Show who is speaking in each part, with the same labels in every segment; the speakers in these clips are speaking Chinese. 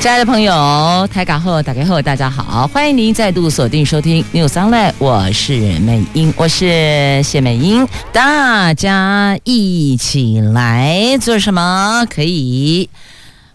Speaker 1: 亲爱的朋友，台港后打开后，大家好，欢迎您再度锁定收听 News Online，我是美英，我是谢美英，大家一起来做什么？可以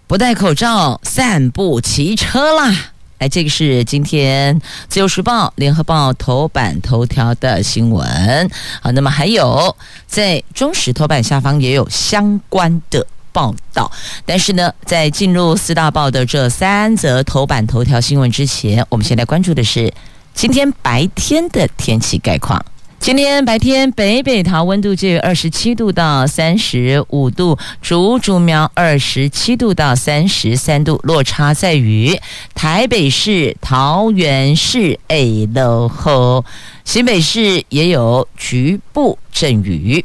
Speaker 1: 不戴口罩散步、骑车啦！来，这个是今天自由时报、联合报头版头条的新闻。好，那么还有在中时头版下方也有相关的。报道，但是呢，在进入四大报的这三则头版头条新闻之前，我们先来关注的是今天白天的天气概况。今天白天北北桃温度介于二十七度到三十五度，竹竹苗二十七度到三十三度，落差在于台北市、桃园市、哎啰吼，新北市也有局部阵雨，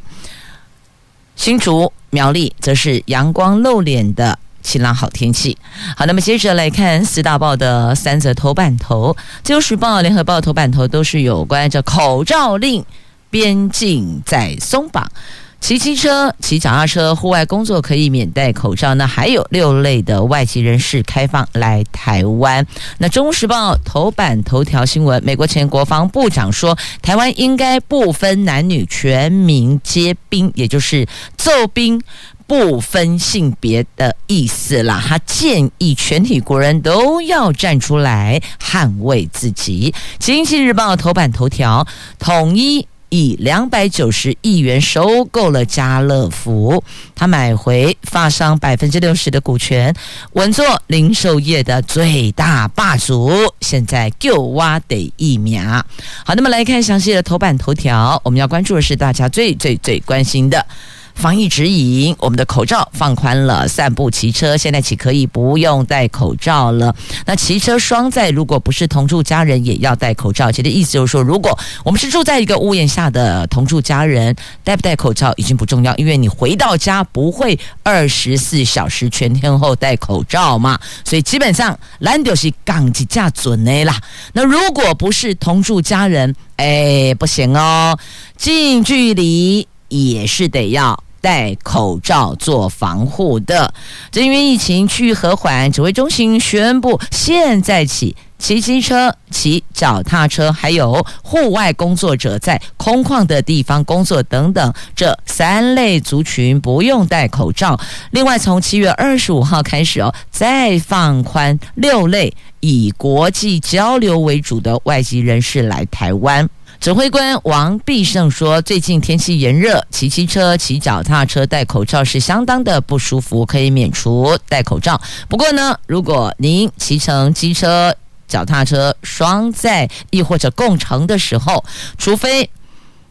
Speaker 1: 新竹。苗栗则是阳光露脸的晴朗好天气。好，那么接着来看四大报的三则头版头，《自由时报》、《联合报》头版头都是有关着口罩令，边境在松绑。骑机车、骑脚踏车、户外工作可以免戴口罩。那还有六类的外籍人士开放来台湾。那《中时报》头版头条新闻：美国前国防部长说，台湾应该不分男女，全民皆兵，也就是奏兵不分性别的意思啦。他建议全体国人都要站出来捍卫自己。《经济日报》头版头条：统一。以两百九十亿元收购了家乐福，他买回发商百分之六十的股权，稳坐零售业的最大霸主。现在就挖得疫苗。好，那么来看详细的头版头条，我们要关注的是大家最最最关心的。防疫指引，我们的口罩放宽了，散步、骑车现在起可以不用戴口罩了。那骑车双载，如果不是同住家人，也要戴口罩。其实意思就是说，如果我们是住在一个屋檐下的同住家人，戴不戴口罩已经不重要，因为你回到家不会二十四小时全天候戴口罩嘛。所以基本上，咱就是讲一下准的啦。那如果不是同住家人，哎，不行哦，近距离。也是得要戴口罩做防护的。正因为疫情趋于和缓，指挥中心宣布，现在起骑机车、骑脚踏车，还有户外工作者在空旷的地方工作等等这三类族群不用戴口罩。另外，从七月二十五号开始哦，再放宽六类以国际交流为主的外籍人士来台湾。指挥官王必胜说：“最近天气炎热，骑机车、骑脚踏车戴口罩是相当的不舒服，可以免除戴口罩。不过呢，如果您骑乘机车、脚踏车双载，亦或者共乘的时候，除非……”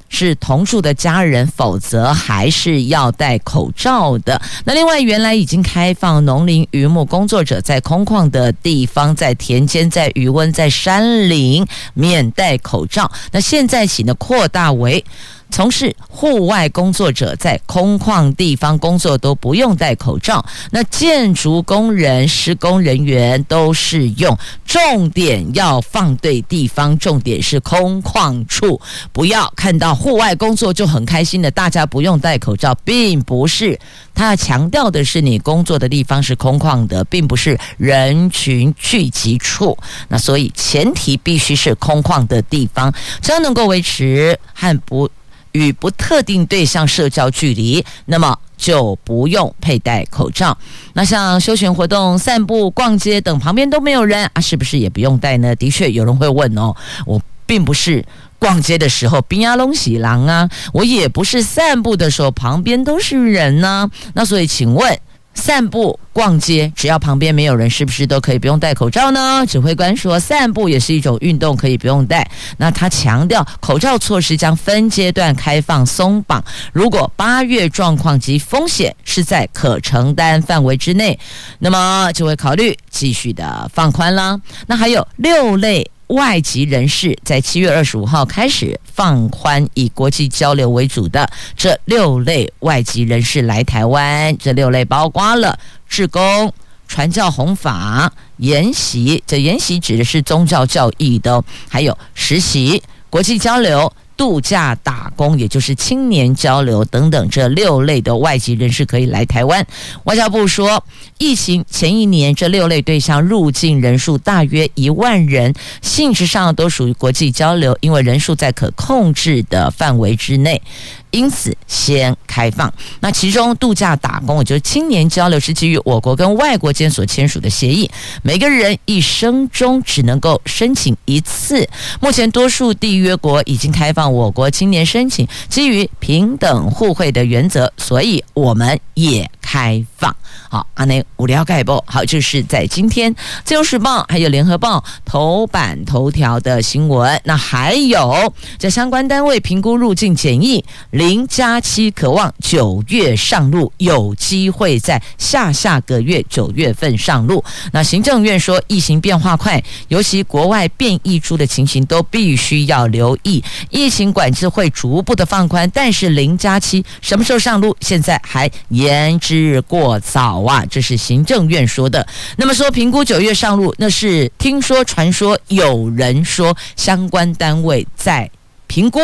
Speaker 1: 是同住的家人，否则还是要戴口罩的。那另外，原来已经开放农林渔牧工作者在空旷的地方，在田间、在渔温、在山林免戴口罩。那现在起呢，扩大为。从事户外工作者在空旷地方工作都不用戴口罩。那建筑工人、施工人员都适用。重点要放对地方，重点是空旷处，不要看到户外工作就很开心的，大家不用戴口罩，并不是。他强调的是，你工作的地方是空旷的，并不是人群聚集处。那所以前提必须是空旷的地方，这样能够维持和不。与不特定对象社交距离，那么就不用佩戴口罩。那像休闲活动、散步、逛街等，旁边都没有人啊，是不是也不用戴呢？的确有人会问哦，我并不是逛街的时候冰呀龙喜郎啊，我也不是散步的时候旁边都是人呢、那所以请问。散步、逛街，只要旁边没有人，是不是都可以不用戴口罩呢？指挥官说，散步也是一种运动，可以不用戴。那他强调，口罩措施将分阶段开放松绑。如果八月状况及风险是在可承担范围之内，那么就会考虑继续的放宽了。那还有六类外籍人士在七月二十五号开始放宽以国际交流为主的这六类外籍人士来台湾，这六类包括了志工、传教弘法、研习，这研习指的是宗教教义的，还有实习、国际交流。度假打工，也就是青年交流等等，这六类的外籍人士可以来台湾。外交部说，疫情前一年，这六类对象入境人数大约一万人，性质上都属于国际交流，因为人数在可控制的范围之内。因此，先开放。那其中度假打工，也就是青年交流，是基于我国跟外国间所签署的协议，每个人一生中只能够申请一次。目前，多数缔约国已经开放我国青年申请，基于平等互惠的原则，所以我们也开放。好，阿内无聊盖报。好，就是在今天《自由时报》还有《联合报》头版头条的新闻。那还有这相关单位评估入境检疫。零加七渴望九月上路，有机会在下下个月九月份上路。那行政院说，疫情变化快，尤其国外变异株的情形都必须要留意。疫情管制会逐步的放宽，但是零加七什么时候上路，现在还言之过早啊。这是行政院说的。那么说评估九月上路，那是听说传说，有人说相关单位在。评估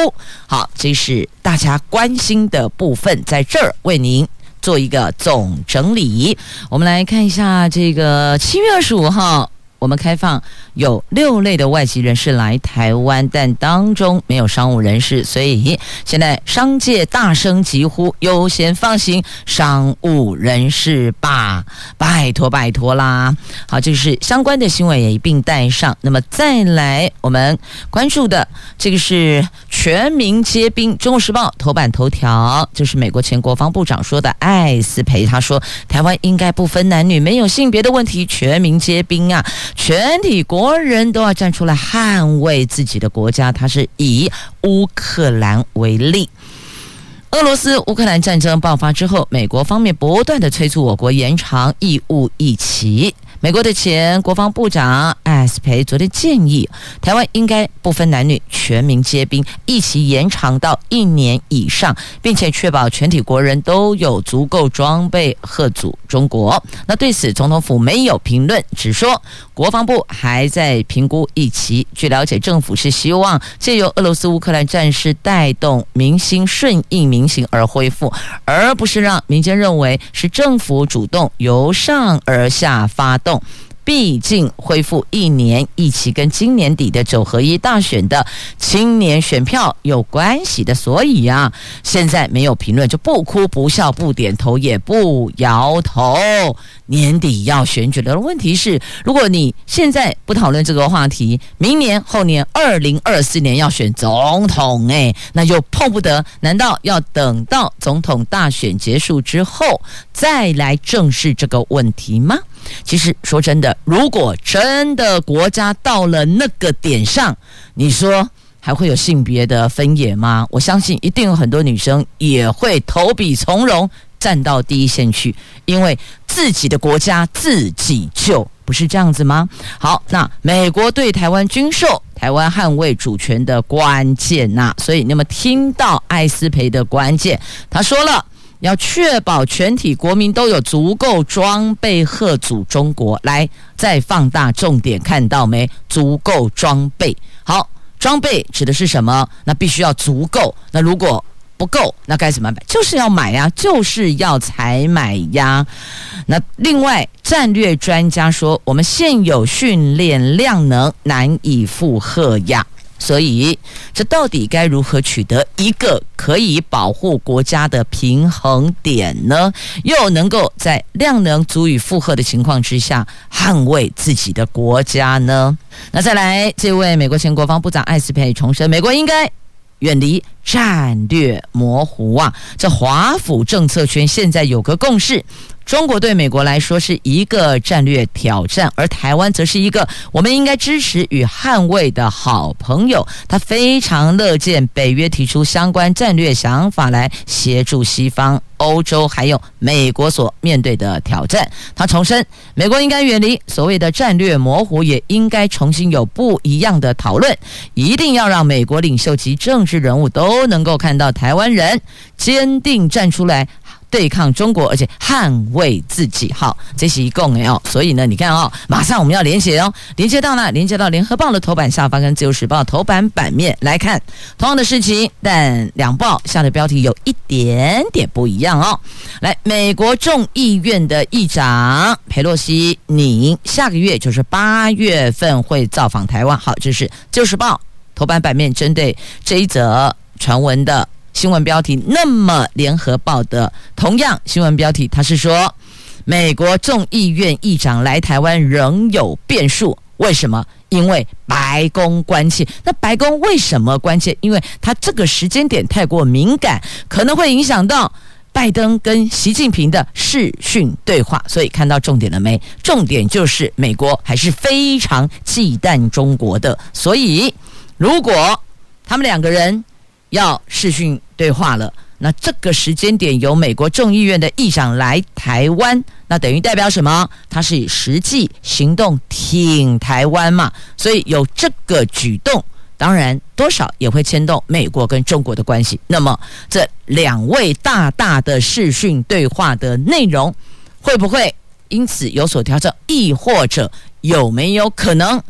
Speaker 1: 好，这是大家关心的部分，在这儿为您做一个总整理。我们来看一下这个七月二十五号。我们开放有六类的外籍人士来台湾，但当中没有商务人士，所以现在商界大声疾呼，优先放行商务人士吧，拜托拜托啦！好，这是相关的新闻也一并带上。那么再来，我们关注的这个是全民皆兵，《中国时报》头版头条，就是美国前国防部长说的艾斯培，他说台湾应该不分男女，没有性别的问题，全民皆兵啊。全体国人都要站出来捍卫自己的国家。他是以乌克兰为例，俄罗斯乌克兰战争爆发之后，美国方面不断的催促我国延长义务役期。美国的前国防部长艾斯培昨天建议，台湾应该不分男女，全民皆兵，一起延长到一年以上，并且确保全体国人都有足够装备，吓阻中国。那对此，总统府没有评论，只说国防部还在评估一期。据了解，政府是希望借由俄罗斯乌克兰战事带动民心顺应民心而恢复，而不是让民间认为是政府主动由上而下发动。毕竟恢复一年一期跟今年底的九合一大选的青年选票有关系的，所以呀、啊，现在没有评论，就不哭不笑不点头也不摇头。年底要选举了，问题是，如果你现在不讨论这个话题，明年后年二零二四年要选总统，哎，那就碰不得。难道要等到总统大选结束之后再来正视这个问题吗？其实说真的，如果真的国家到了那个点上，你说还会有性别的分野吗？我相信一定有很多女生也会投笔从戎，站到第一线去，因为自己的国家自己救，不是这样子吗？好，那美国对台湾军售，台湾捍卫主权的关键呐，所以那么听到艾斯培的关键，他说了。要确保全体国民都有足够装备，吓阻中国。来，再放大重点，看到没？足够装备。好，装备指的是什么？那必须要足够。那如果不够，那该怎么办？就是要买呀，就是要采买呀。那另外，战略专家说，我们现有训练量能难以负荷呀。所以，这到底该如何取得一个可以保护国家的平衡点呢？又能够在量能足以负荷的情况之下捍卫自己的国家呢？那再来，这位美国前国防部长艾斯培重申，美国应该远离战略模糊啊！这华府政策圈现在有个共识。中国对美国来说是一个战略挑战，而台湾则是一个我们应该支持与捍卫的好朋友。他非常乐见北约提出相关战略想法来协助西方、欧洲还有美国所面对的挑战。他重申，美国应该远离所谓的战略模糊，也应该重新有不一样的讨论。一定要让美国领袖及政治人物都能够看到台湾人坚定站出来。对抗中国，而且捍卫自己。好，这是一共的哦。所以呢，你看哦，马上我们要连结哦，连接到哪？连接到联合报的头版下方跟自由时报头版版面来看同样的事情，但两报下的标题有一点点不一样哦。来，美国众议院的议长佩洛西，你下个月就是八月份会造访台湾。好，这是自由时报头版版面针对这一则传闻的。新闻标题，那么联合报的同样新闻标题，他是说美国众议院议长来台湾仍有变数，为什么？因为白宫关切。那白宫为什么关切？因为他这个时间点太过敏感，可能会影响到拜登跟习近平的视讯对话。所以看到重点了没？重点就是美国还是非常忌惮中国的。所以如果他们两个人要视讯，对话了，那这个时间点由美国众议院的议长来台湾，那等于代表什么？他是以实际行动挺台湾嘛，所以有这个举动，当然多少也会牵动美国跟中国的关系。那么这两位大大的视讯对话的内容，会不会因此有所调整？亦或者有没有可能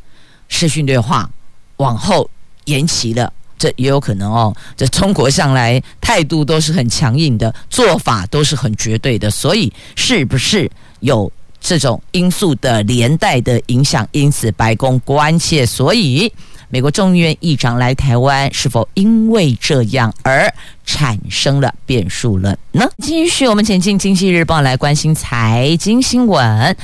Speaker 1: 视讯对话往后延期了？这也有可能哦。这中国向来态度都是很强硬的，做法都是很绝对的，所以是不是有这种因素的连带的影响？因此白宫关切，所以美国众议院议长来台湾，是否因为这样而产生了变数了呢？继续我们前进，《经济日报》来关心财经新闻。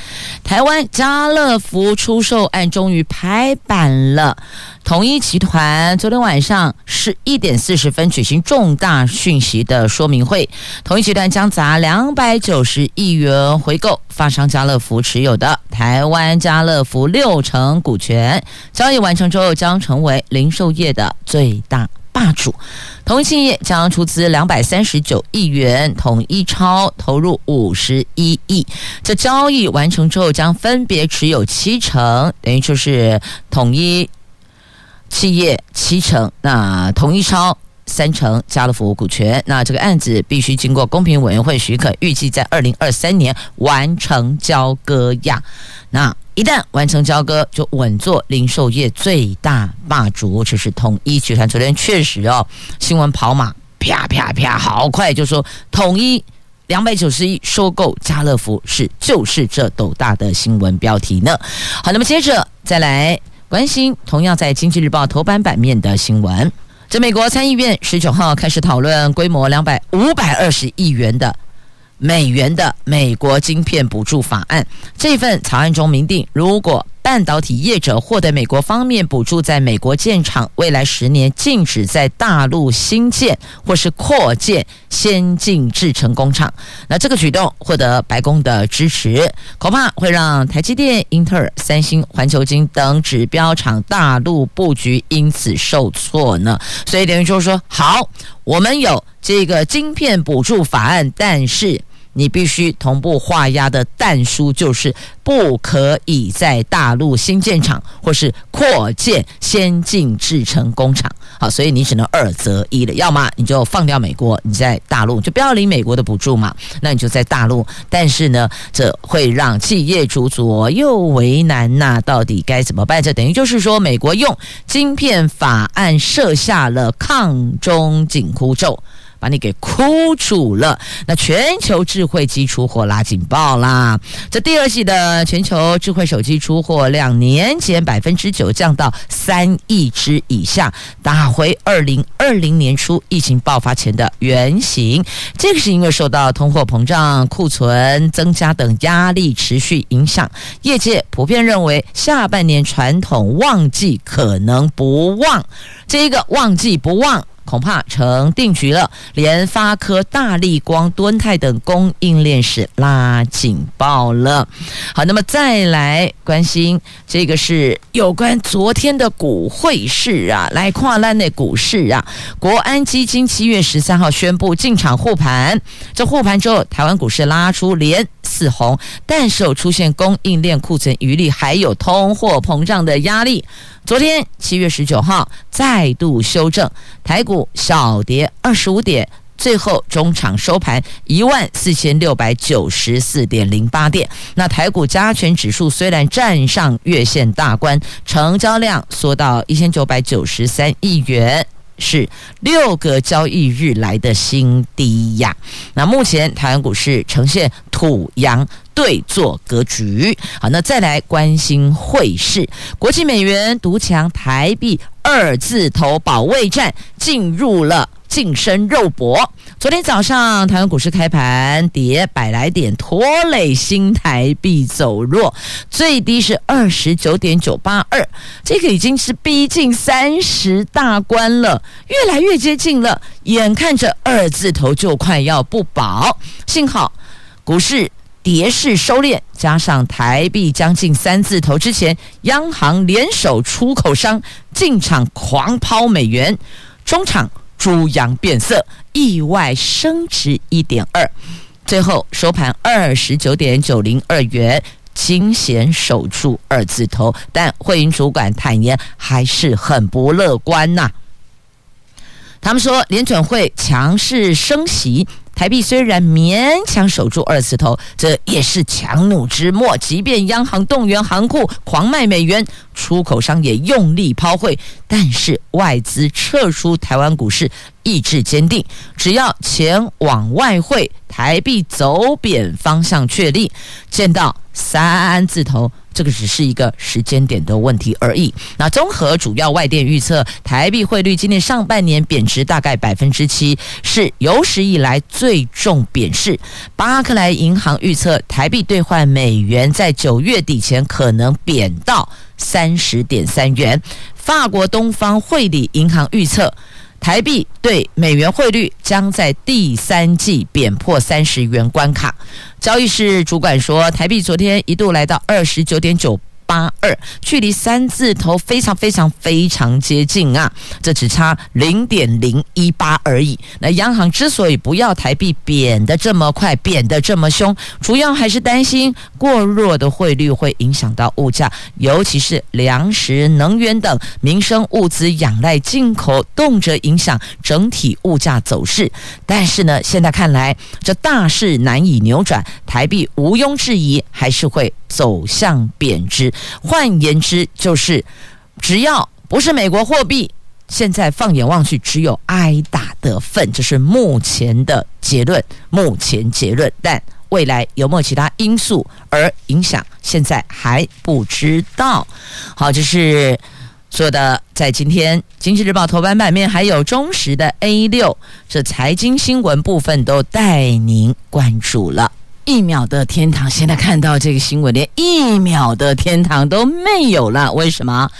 Speaker 1: 台湾家乐福出售案终于拍板了。统一集团昨天晚上十一点四十分举行重大讯息的说明会，统一集团将砸两百九十亿元回购发商家乐福持有的台湾家乐福六成股权。交易完成之后，将成为零售业的最大霸主，统一企业将出资两百三十九亿元，统一超投入五十一亿。这交易完成之后，将分别持有七成，等于就是统一企业七成，那统一超三成，家乐福股权。那这个案子必须经过公平委员会许可，预计在二零二三年完成交割呀。那。一旦完成交割，就稳坐零售业最大霸主。这是统一集团昨天确实哦，新闻跑马啪啪啪，好快就说统一两百九十亿收购家乐福是就是这斗大的新闻标题呢。好，那么接着再来关心同样在经济日报头版版面的新闻。这美国参议院十九号开始讨论规模两百五百二十亿元的。美元的美国晶片补助法案，这份草案中明定，如果半导体业者获得美国方面补助，在美国建厂，未来十年禁止在大陆新建或是扩建先进制程工厂。那这个举动获得白宫的支持，恐怕会让台积电、英特尔、三星、环球晶等指标厂大陆布局因此受挫呢。所以等于就是说，好，我们有这个晶片补助法案，但是。你必须同步画押的但书，就是不可以在大陆新建厂或是扩建先进制程工厂。好，所以你只能二择一了，要么你就放掉美国，你在大陆就不要领美国的补助嘛，那你就在大陆。但是呢，这会让企业主左右为难呐、到底该怎么办？这等于就是说，美国用晶片法案设下了抗中紧箍咒。把你给哭住了，那全球智慧机出货拉警报啦！这第二季的全球智慧手机出货量年减百分之九，降到三亿只以下，打回二零二零年初疫情爆发前的原形。这个是因为受到通货膨胀、库存增加等压力持续影响，业界普遍认为下半年传统旺季可能不旺。这一个旺季不旺。恐怕成定局了。联发科、大力光、敦泰等供应链是拉警报了。好，那么再来关心这个是有关昨天的股汇市啊，来跨栏的股市啊，国安基金七月十三号宣布进场护盘，这护盘之后，台湾股市拉出连四红，但是有出现供应链库存余力，还有通货膨胀的压力。昨天七月十九号再度修正，台股小跌二十五点，最后中场收盘一万四千六百九十四点零八点。那台股加权指数虽然站上月线大关，成交量缩到一千九百九十三亿元。是六个交易日来的新低呀。那目前台湾股市呈现土洋对坐格局。好，那再来关心汇市，国际美元独强，台币二字头保卫战进入了。近身肉搏。昨天早上台湾股市开盘跌百来点，拖累新台币走弱，最低是二十九点九八二，这个已经是逼近三十大关了，越来越接近了，眼看着二字头就快要不保。幸好股市跌势收敛，加上台币将近三字头之前，央行联手出口商进场狂抛美元，中场。猪羊变色，意外升值一点二，最后收盘二十九点九零二元，惊险守住二字头，但汇银主管坦言还是很不乐观呐、他们说，联准会强势升息。台币虽然勉强守住二字头，这也是强弩之末。即便央行动员行库狂卖美元，出口商也用力抛汇，但是外资撤出台湾股市，意志坚定。只要钱往外汇，台币走贬方向确立，见到三字头。这个只是一个时间点的问题而已。那综合主要外电预测，台币汇率今年上半年贬值大概百分之七，是有史以来最重贬势。巴克莱银行预测，台币兑换美元在九月底前可能贬到三十点三元。法国东方汇理银行预测。台币对美元汇率将在第三季贬破三十元关卡。交易室主管说，台币昨天一度来到二十九点九。八二，距离三字头非常非常非常接近啊！这只差零点零一八而已。那央行之所以不要台币贬得这么快，贬得这么凶，主要还是担心过弱的汇率会影响到物价，尤其是粮食、能源等民生物资仰赖进口，动辄影响整体物价走势。但是呢，现在看来这大势难以扭转，台币毋庸置疑还是会走向贬值。换言之，就是只要不是美国货币，现在放眼望去，只有挨打的份。这是目前的结论，目前结论。但未来有没有其他因素而影响，现在还不知道。好，这是说的，在今天《经济日报》头版版面，还有中时的 A 六，这财经新闻部分都带您关注了。一秒的天堂，现在看到这个新闻，连一秒的天堂都没有了。为什么？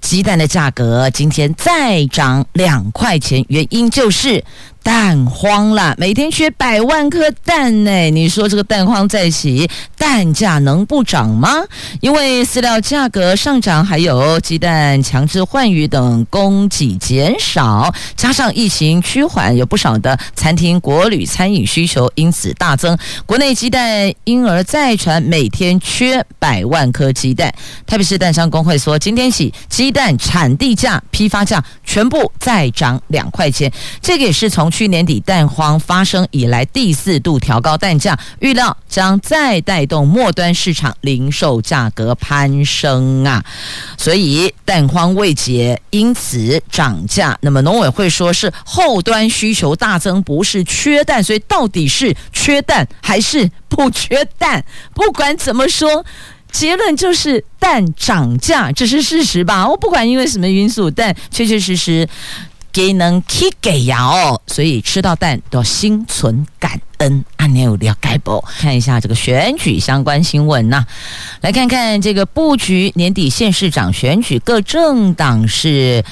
Speaker 1: 鸡蛋的价格今天再涨两块钱，原因就是。蛋荒了，每天缺百万颗蛋呢。你说这个蛋荒再起，蛋价能不涨吗？因为饲料价格上涨，还有鸡蛋强制换羽等供给减少，加上疫情趋缓，有不少的餐厅、国旅、餐饮需求因此大增。国内鸡蛋因而再传每天缺百万颗鸡蛋。台北市蛋商工会说，今天起鸡蛋产地价、批发价全部再涨两块钱。这个也是从去年底蛋荒发生以来第四度调高蛋价，预料将再带动末端市场零售价格攀升啊！所以蛋荒未解，因此涨价。那么农委会说是后端需求大增，不是缺蛋，所以到底是缺蛋还是不缺蛋？不管怎么说，结论就是蛋涨价，这是事实吧？我不管因为什么因素，但确确实实。给能去给呀哦，所以吃到蛋都心存感恩。按钮了解不？看一下这个选举相关新闻呐、啊，来看看这个布局年底县市长选举，各政党是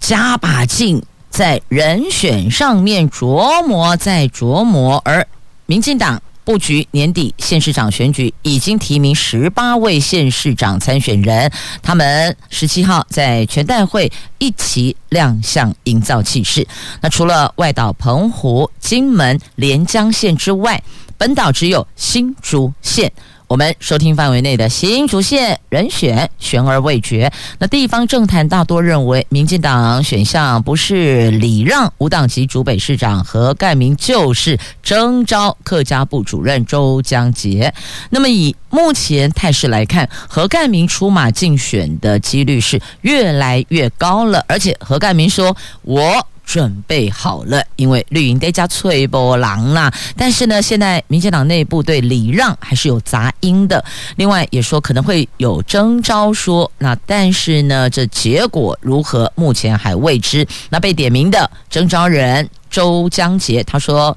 Speaker 1: 加把劲。在人选上面琢磨再琢磨，而民进党。布局年底县市长选举，已经提名十八位县市长参选人，他们十七号在全代会一起亮相，营造气势。那除了外岛澎湖、金门、连江县之外，本岛只有新竹县。我们收听范围内的新竹县人选悬而未决。那地方政坛大多认为，民进党选项不是礼让无党籍竹北市长何盖明，就是征召客家部主任周江杰。那么以目前态势来看，何盖明出马竞选的几率是越来越高了。而且何盖明说：“我。”准备好了，因为绿营得加翠波狼啦。但是呢，现在民进党内部对礼让还是有杂音的。另外也说可能会有征召说，那但是呢，这结果如何，目前还未知。那被点名的征召人周江杰，他说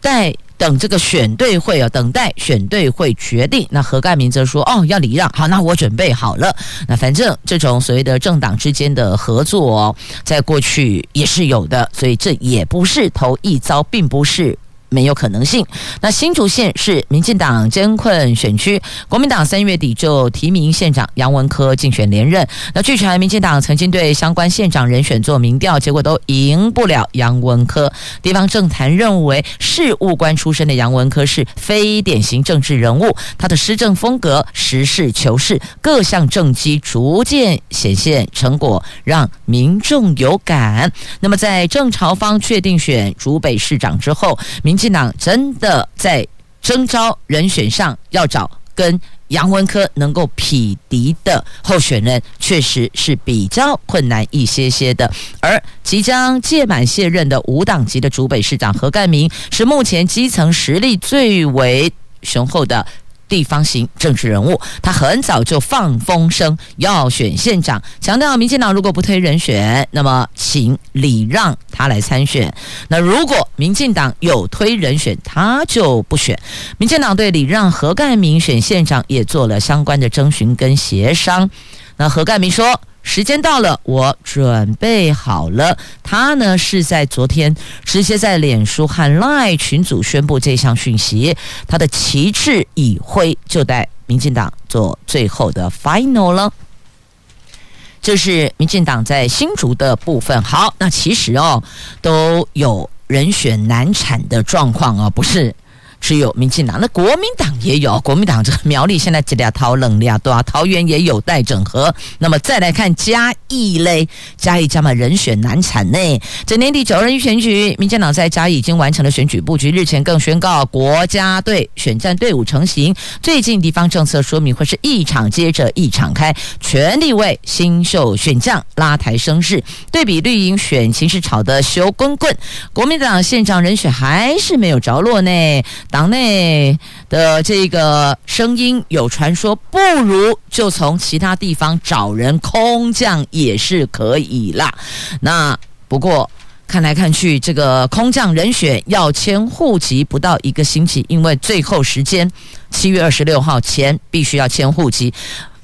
Speaker 1: 在。等这个选对会啊，等待选对会决定。那何盖明则说：“哦，要礼让，好，那我准备好了。那反正这种所谓的政党之间的合作哦，在过去也是有的，所以这也不是头一遭，并不是。”没有可能性。那新竹县是民进党监困选区，国民党三月底就提名县长杨文科竞选连任。那据传，民进党曾经对相关县长人选做民调，结果都赢不了杨文科。地方政坛认为，事务官出身的杨文科是非典型政治人物，他的施政风格实事求是，各项政绩逐渐显现成果，让民众有感。那么，在郑朝方确定选竹北市长之后，民民进党真的在征召人选上要找跟杨文科能够匹敌的候选人，确实是比较困难一些些的。而即将届满卸任的无党籍的主北市长何干明，是目前基层实力最为雄厚的。地方型政治人物，他很早就放风声要选县长，强调民进党如果不推人选，那么请礼让他来参选。那如果民进党有推人选，他就不选。民进党对礼让何干明选县长也做了相关的征询跟协商。那何干明说。时间到了，我准备好了。他呢是在昨天直接在脸书和 LINE 群组宣布这项讯息。他的旗帜已挥，就待民进党做最后的 final 了。这是民进党在新竹的部分。好，那其实哦都有人选难产的状况啊，不是。只有民进党，那国民党也有。国民党这个苗栗现在这俩桃冷俩多啊，桃园也有待整合。那么再来看嘉义嘞，嘉义加码人选难产呢。这年底九二一选举，民进党在嘉义已经完成了选举布局，日前更宣告国家队选战队伍成型。最近地方政策说明会是一场接着一场开，全力为新秀选将拉抬声势。对比绿营选情是炒得烧滚滚，国民党县长人选还是没有着落呢。党内的这个声音有传说，不如就从其他地方找人空降也是可以啦。那不过看来看去，这个空降人选要迁户籍不到一个星期，因为最后时间七月二十六号前必须要迁户籍，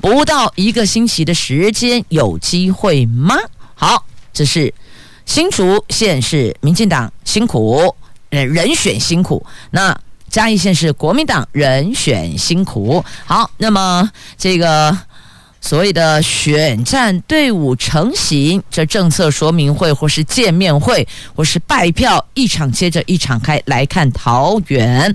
Speaker 1: 不到一个星期的时间有机会吗？好，这是新竹县是民进党辛苦，呃，人选辛苦，那。嘉义县是国民党人选辛苦，好，那么这个所谓的选战队伍成型，这政策说明会或是见面会或是拜票，一场接着一场开。来看桃园，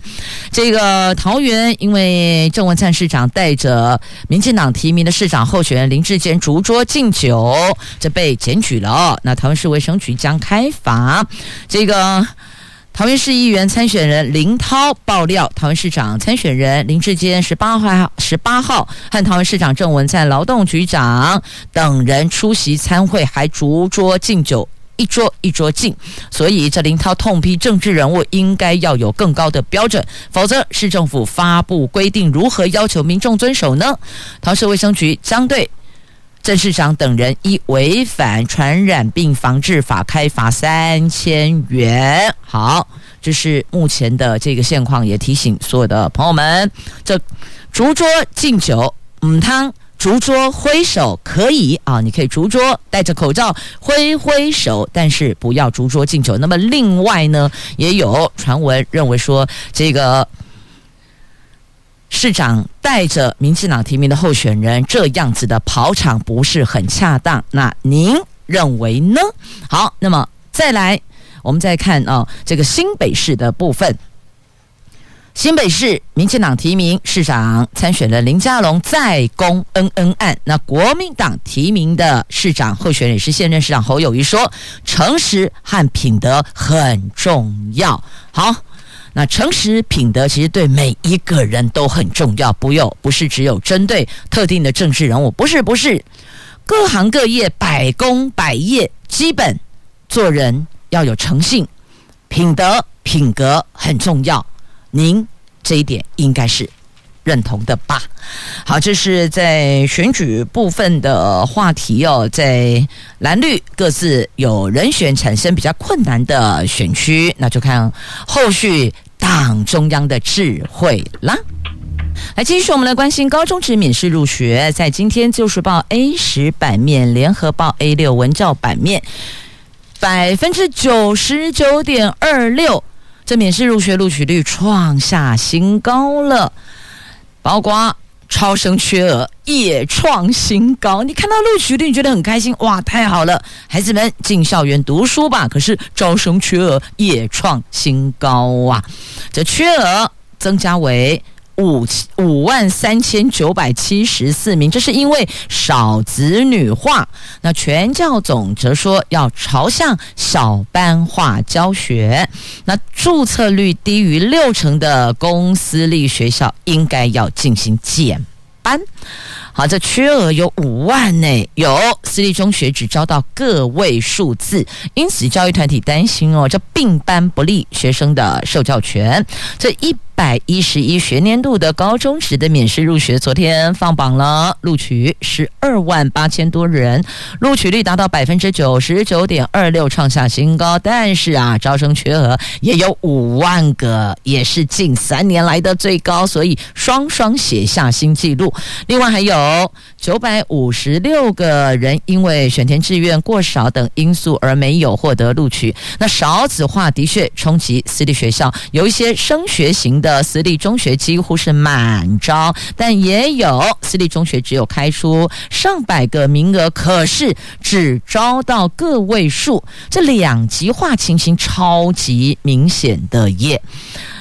Speaker 1: 这个桃园因为郑文灿市长带着民进党提名的市长候选人林志坚逐桌敬酒，这被检举了。那桃园市卫生局将开罚这个。桃园市议员参选人林涛爆料，桃园市长参选人林智坚十八号十八号和桃园市长郑文灿、劳动局长等人出席参会，还逐桌敬酒，一桌一桌敬。所以这林涛痛批政治人物应该要有更高的标准，否则市政府发布规定，如何要求民众遵守呢？桃市卫生局将对郑市长等人依违反传染病防治法开罚三千元。好，这是目前的这个现况，也提醒所有的朋友们：这竹桌敬酒，嗯，汤。竹桌挥手可以啊，你可以竹桌戴着口罩挥挥手，但是不要竹桌敬酒。那么另外呢，也有传闻认为说，这个市长带着民进党提名的候选人这样子的跑场不是很恰当。那您认为呢？好，那么再来，我们再看啊，这个新北市的部分。新北市民进党提名市长参选的林佳龙再攻恩恩案，那国民党提名的市长候选人也是现任市长侯友谊说，诚实和品德很重要。好，那诚实品德其实对每一个人都很重要，不有不是只有针对特定的政治人物，不是不是，各行各业百工百业，基本做人要有诚信，品德品格很重要。您这一点应该是认同的吧？好，这是在选举部分的话题哦，在蓝绿各自有人选产生比较困难的选区，那就看后续党中央的智慧啦。来，继续我们来关心高中职免试入学，在今天《就是报》A 十版面，《联合报》A 六文教版面，百分之九十九点二六。这免试入学录取率创下新高了，包括超生缺额也创新高。你看到录取率，你觉得很开心哇？太好了，孩子们进校园读书吧。可是招生缺额也创新高啊，这缺额增加为。五五万三千九百七十四名，这是因为少子女化。那全教总则说要朝向小班化教学。那注册率低于六成的公私立学校应该要进行减班。好，这缺额有五万呢，有私立中学只招到个位数字，因此教育团体担心哦，这并班不利学生的受教权。这一百一十一学年度的高中职的免试入学，昨天放榜了，录取十二万八千多人，录取率达到百分之九十九点二六，创下新高。但是啊，招生缺额也有五万个，也是近三年来的最高，所以双双写下新纪录。另外还有。有九百五十六个人因为选填志愿过少等因素而没有获得录取。那少子化的确冲击私立学校，有一些升学型的的私立中学几乎是满招，但也有私立中学只有开出上百个名额，可是只招到个位数，这两极化情形超级明显的耶。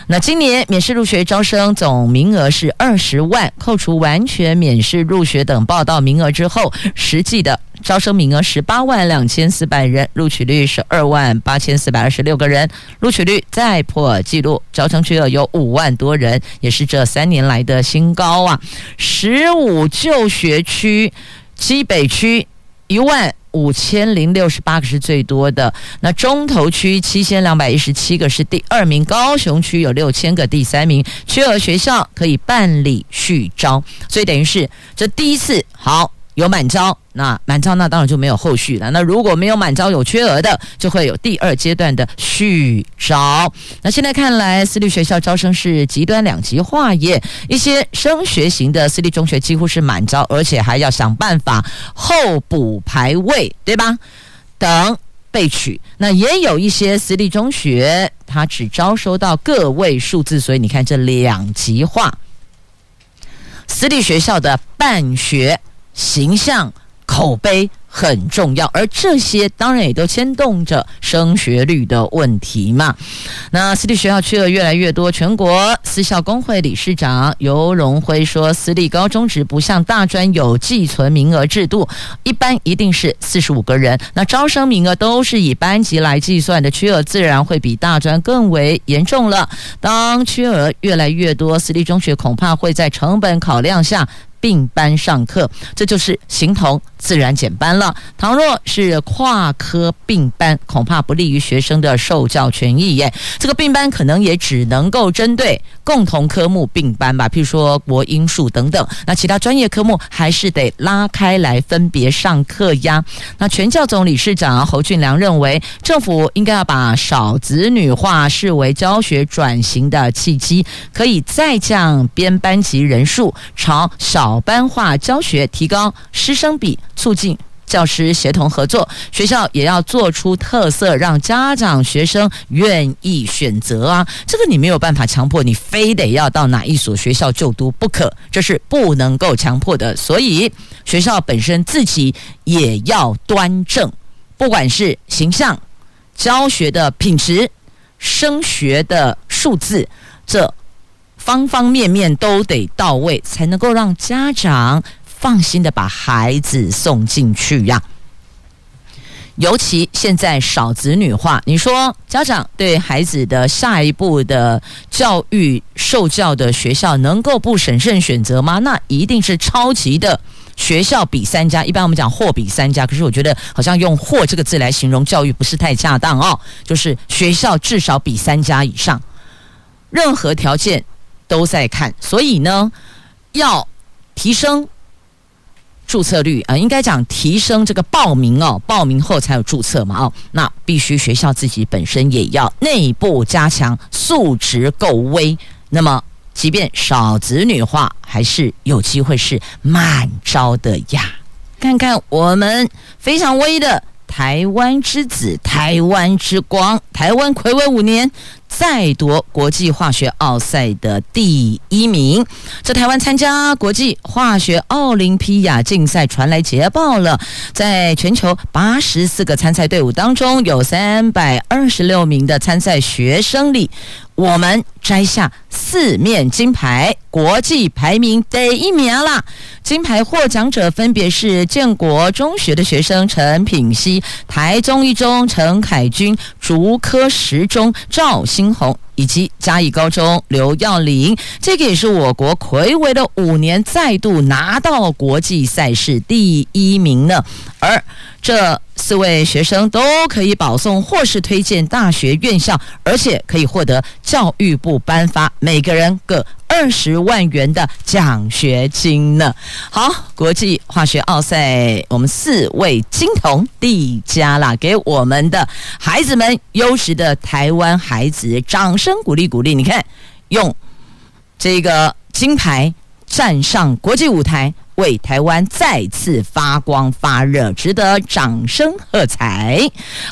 Speaker 1: 那今年免试入学招生总名额是二十万，扣除完全免试入学等报到名额之后，实际的招生名额十八万两千四百人，录取率是二万八千四百二十六个人，录取率再破纪录，招生缺额有五万多人，也是这三年来的新高啊！十五就学区，基北区一万。五千零六十八个是最多的，那中投区七千两百一十七个是第二名，高雄区有六千个第三名，缺额学校可以办理续招，所以等于是这第一次好。有满招，那满招那当然就没有后续了。那如果没有满招有缺额的，就会有第二阶段的续招。那现在看来，私立学校招生是极端两极化耶。一些升学型的私立中学几乎是满招，而且还要想办法候补排位，对吧？等被取。那也有一些私立中学，它只招收到个位数字，所以你看这两极化，私立学校的办学。形象、口碑很重要，而这些当然也都牵动着升学率的问题嘛。那私立学校缺额越来越多，全国私校工会理事长游荣辉说，私立高中职不像大专有寄存名额制度，一般一定是四十五个人，那招生名额都是以班级来计算的，缺额自然会比大专更为严重了。当缺额越来越多，私立中学恐怕会在成本考量下。并班上课，这就是形同自然减班了。倘若是跨科并班，恐怕不利于学生的受教权益耶。这个并班可能也只能够针对共同科目并班吧，譬如说国英数等等。那其他专业科目还是得拉开来分别上课呀。那全教总理事长侯俊良认为，政府应该要把少子女化视为教学转型的契机，可以再降编班级人数，朝小班化教学，提高师生比。促进教师协同合作，学校也要做出特色，让家长、学生愿意选择啊！这个你没有办法强迫，你非得要到哪一所学校就读不可，这是不能够强迫的。所以学校本身自己也要端正，不管是形象、教学的品质、升学的数字，这方方面面都得到位，才能够让家长。放心的把孩子送进去呀，尤其现在少子女化，你说家长对孩子的下一步的教育受教的学校能够不审慎选择吗？那一定是超级的学校比三家。一般我们讲货比三家，可是我觉得好像用“货”这个字来形容教育不是太恰当哦。就是学校至少比三家以上，任何条件都在看，所以呢，要提升。注册率啊，应该讲提升这个报名哦，报名后才有注册嘛哦，那必须学校自己本身也要内部加强素质够威。那么，即便少子女化，还是有机会是满招的呀。看看我们非常威的台湾之子、台湾之光、台湾睽违五年。再夺国际化学奥赛的第一名，这台湾参加国际化学奥林匹亚竞赛传来捷报了。在全球八十四个参赛队伍当中，有三百二十六名的参赛学生里，我们摘下四面金牌，国际排名第一名啦！金牌获奖者分别是建国中学的学生陈品希、台中一中陈凯军、竹科十中赵新红。以及嘉义高中刘耀霖，这个也是我国睽违的五年再度拿到国际赛事第一名呢，而。这四位学生都可以保送或是推荐大学院校，而且可以获得教育部颁发每个人各二十万元的奖学金呢。好，国际化学奥赛，我们四位金童递家啦，给我们的孩子们，优质的台湾孩子，掌声真鼓励鼓励。你看，用这个金牌站上国际舞台。为台湾再次发光发热，值得掌声喝彩。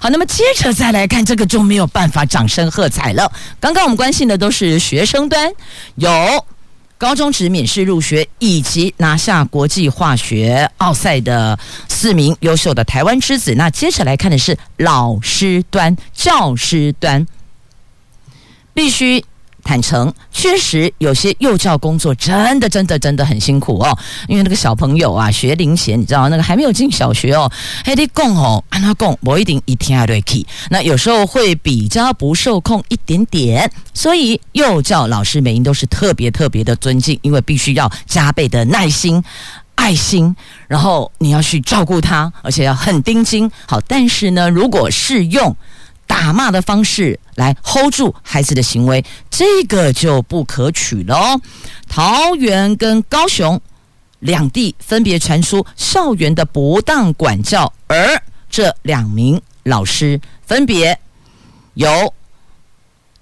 Speaker 1: 好，那么接着再来看这个就没有办法掌声喝彩了。刚刚我们关心的都是学生端，有高中职免试入学以及拿下国际化学奥赛的四名优秀的台湾之子。那接着来看的是老师端、教师端，必须。坦诚，确实有些幼教工作真的、真的、真的很辛苦哦。因为那个小朋友啊，学龄前，你知道那个还没有进小学哦，还得供哦，安他供，我一定一天还得去。那有时候会比较不受控一点点，所以幼教老师每一都是特别特别的尊敬，因为必须要加倍的耐心、爱心，然后你要去照顾他，而且要很盯紧。好，但是呢，如果是用打骂的方式来 hold 住孩子的行为，这个就不可取了哦。桃园跟高雄两地分别传出校园的不当管教，而这两名老师分别由。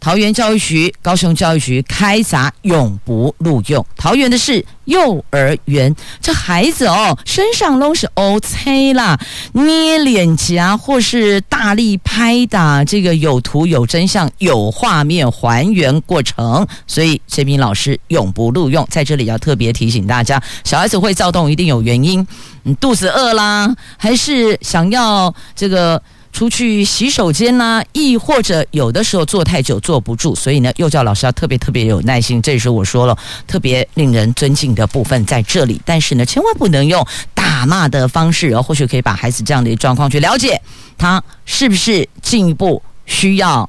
Speaker 1: 桃园教育局、高雄教育局开闸，永不录用。桃园的是幼儿园，这孩子哦，身上都是 OK 啦，捏脸颊或是大力拍打，这个有图有真相有画面还原过程，所以这名老师永不录用。在这里要特别提醒大家，小孩子会躁动一定有原因，你肚子饿啦，还是想要这个。出去洗手间呐、亦或者有的时候坐太久坐不住，所以呢，幼教老师要特别特别有耐心。这时候我说了，特别令人尊敬的部分在这里，但是呢，千万不能用打骂的方式，然后或许可以把孩子这样的状况去了解，他是不是进一步需要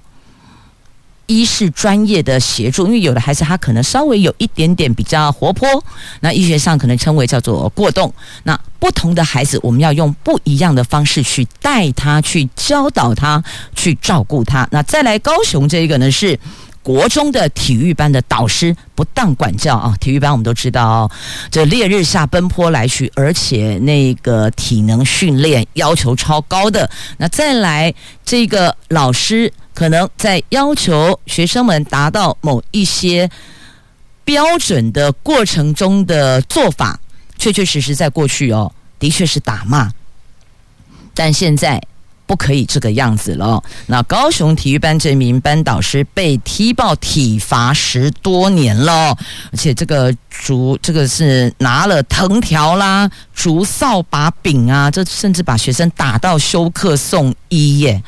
Speaker 1: 医事专业的协助，因为有的孩子他可能稍微有一点点比较活泼，那医学上可能称为叫做过动。那不同的孩子，我们要用不一样的方式去带他，去教导他，去照顾他。那再来高雄这个呢是。国中的体育班的导师不当管教啊，体育班我们都知道，这烈日下奔波来去，而且那个体能训练要求超高的。那再来这个老师可能在要求学生们达到某一些标准的过程中的做法，确确实实在过去哦，的确是打骂，但现在。不可以这个样子了。那高雄体育班这名班导师被踢爆体罚十多年了，而且这个竹这个是拿了藤条啦、竹扫把柄啊，这甚至把学生打到休克送医耶。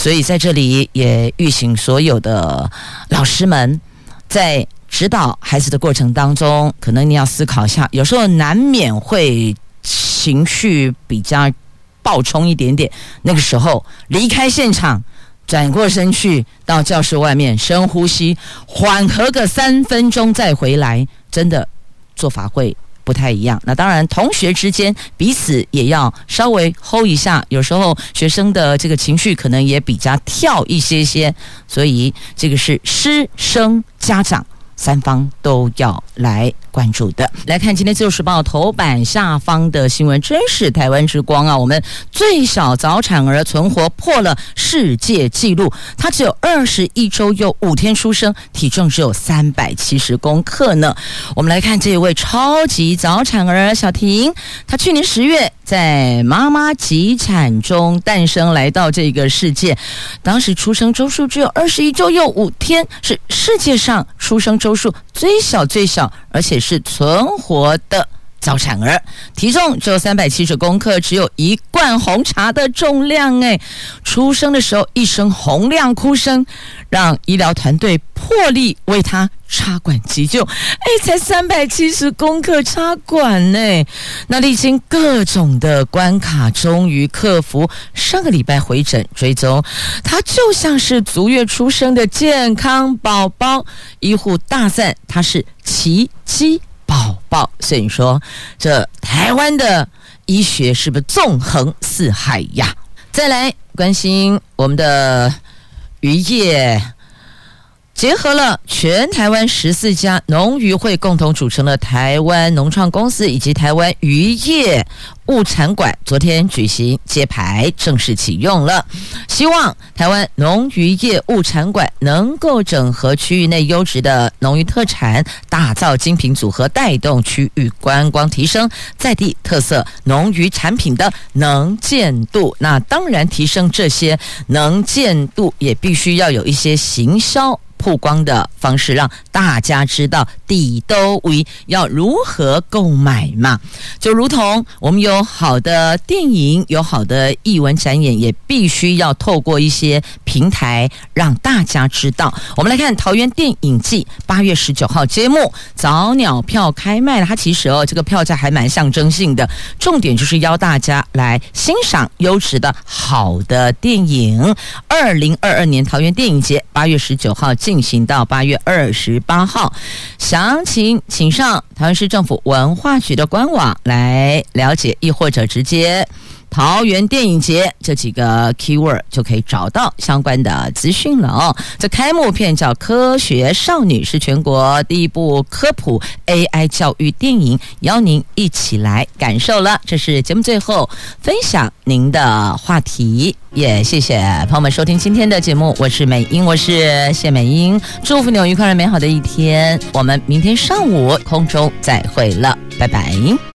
Speaker 1: 所以在这里也预醒所有的老师们，在指导孩子的过程当中，可能你要思考一下，有时候难免会情绪比较。暴冲一点点，那个时候离开现场，转过身去到教室外面深呼吸，缓和个三分钟再回来，真的做法会不太一样。那当然，同学之间彼此也要稍微 hold 一下，有时候学生的这个情绪可能也比较跳一些些，所以这个是师生家长。三方都要来关注的。来看今天《自由时报》头版下方的新闻，真是台湾之光啊！我们最小早产儿存活破了世界纪录，他只有二十一周又五天出生，体重只有三百七十公克呢。我们来看这位超级早产儿小婷，她去年十月在妈妈急产中诞生，来到这个世界，当时出生周数只有二十一周又五天，是世界上出生。周数最小最小，而且是存活的。早产儿，体重只有三百七十公克，只有一罐红茶的重量。哎，出生的时候一声洪亮哭声，让医疗团队破例为他插管急救。哎，才三百七十公克插管呢，那历经各种的关卡，终于克服。上个礼拜回诊追踪，他就像是足月出生的健康宝宝。医护大赞他是奇迹宝宝。所以说，这台湾的医学是不是纵横四海呀？再来关心我们的渔业。结合了全台湾十四家农渔会共同组成的台湾农创公司以及台湾渔业物产馆，昨天举行揭牌，正式启用了。希望台湾农渔业物产馆能够整合区域内优质的农渔特产，打造精品组合，带动区域观光，提升在地特色农渔产品的能见度。那当然，提升这些能见度，也必须要有一些行销。曝光的方式，让大家知道底都为要如何购买嘛？就如同我们有好的电影，有好的艺文展演，也必须要透过一些平台让大家知道。我们来看桃园电影季八月十九号揭幕，早鸟票开卖了。它其实哦，这个票价还蛮象征性的，重点就是邀大家来欣赏优质的好的电影。二零二二年桃园电影节八月十九号进行到八月二十八号，详情请上台湾市政府文化局的官网来了解，亦或者直接。桃园电影节这几个 keyword 就可以找到相关的资讯了哦。这开幕片叫《科学少女》，是全国第一部科普 AI 教育电影，邀您一起来感受了。这是节目最后分享您的话题，也谢谢朋友们收听今天的节目。我是美英，我是谢美英，祝福你有愉快而美好的一天。我们明天上午空中再会了，拜拜。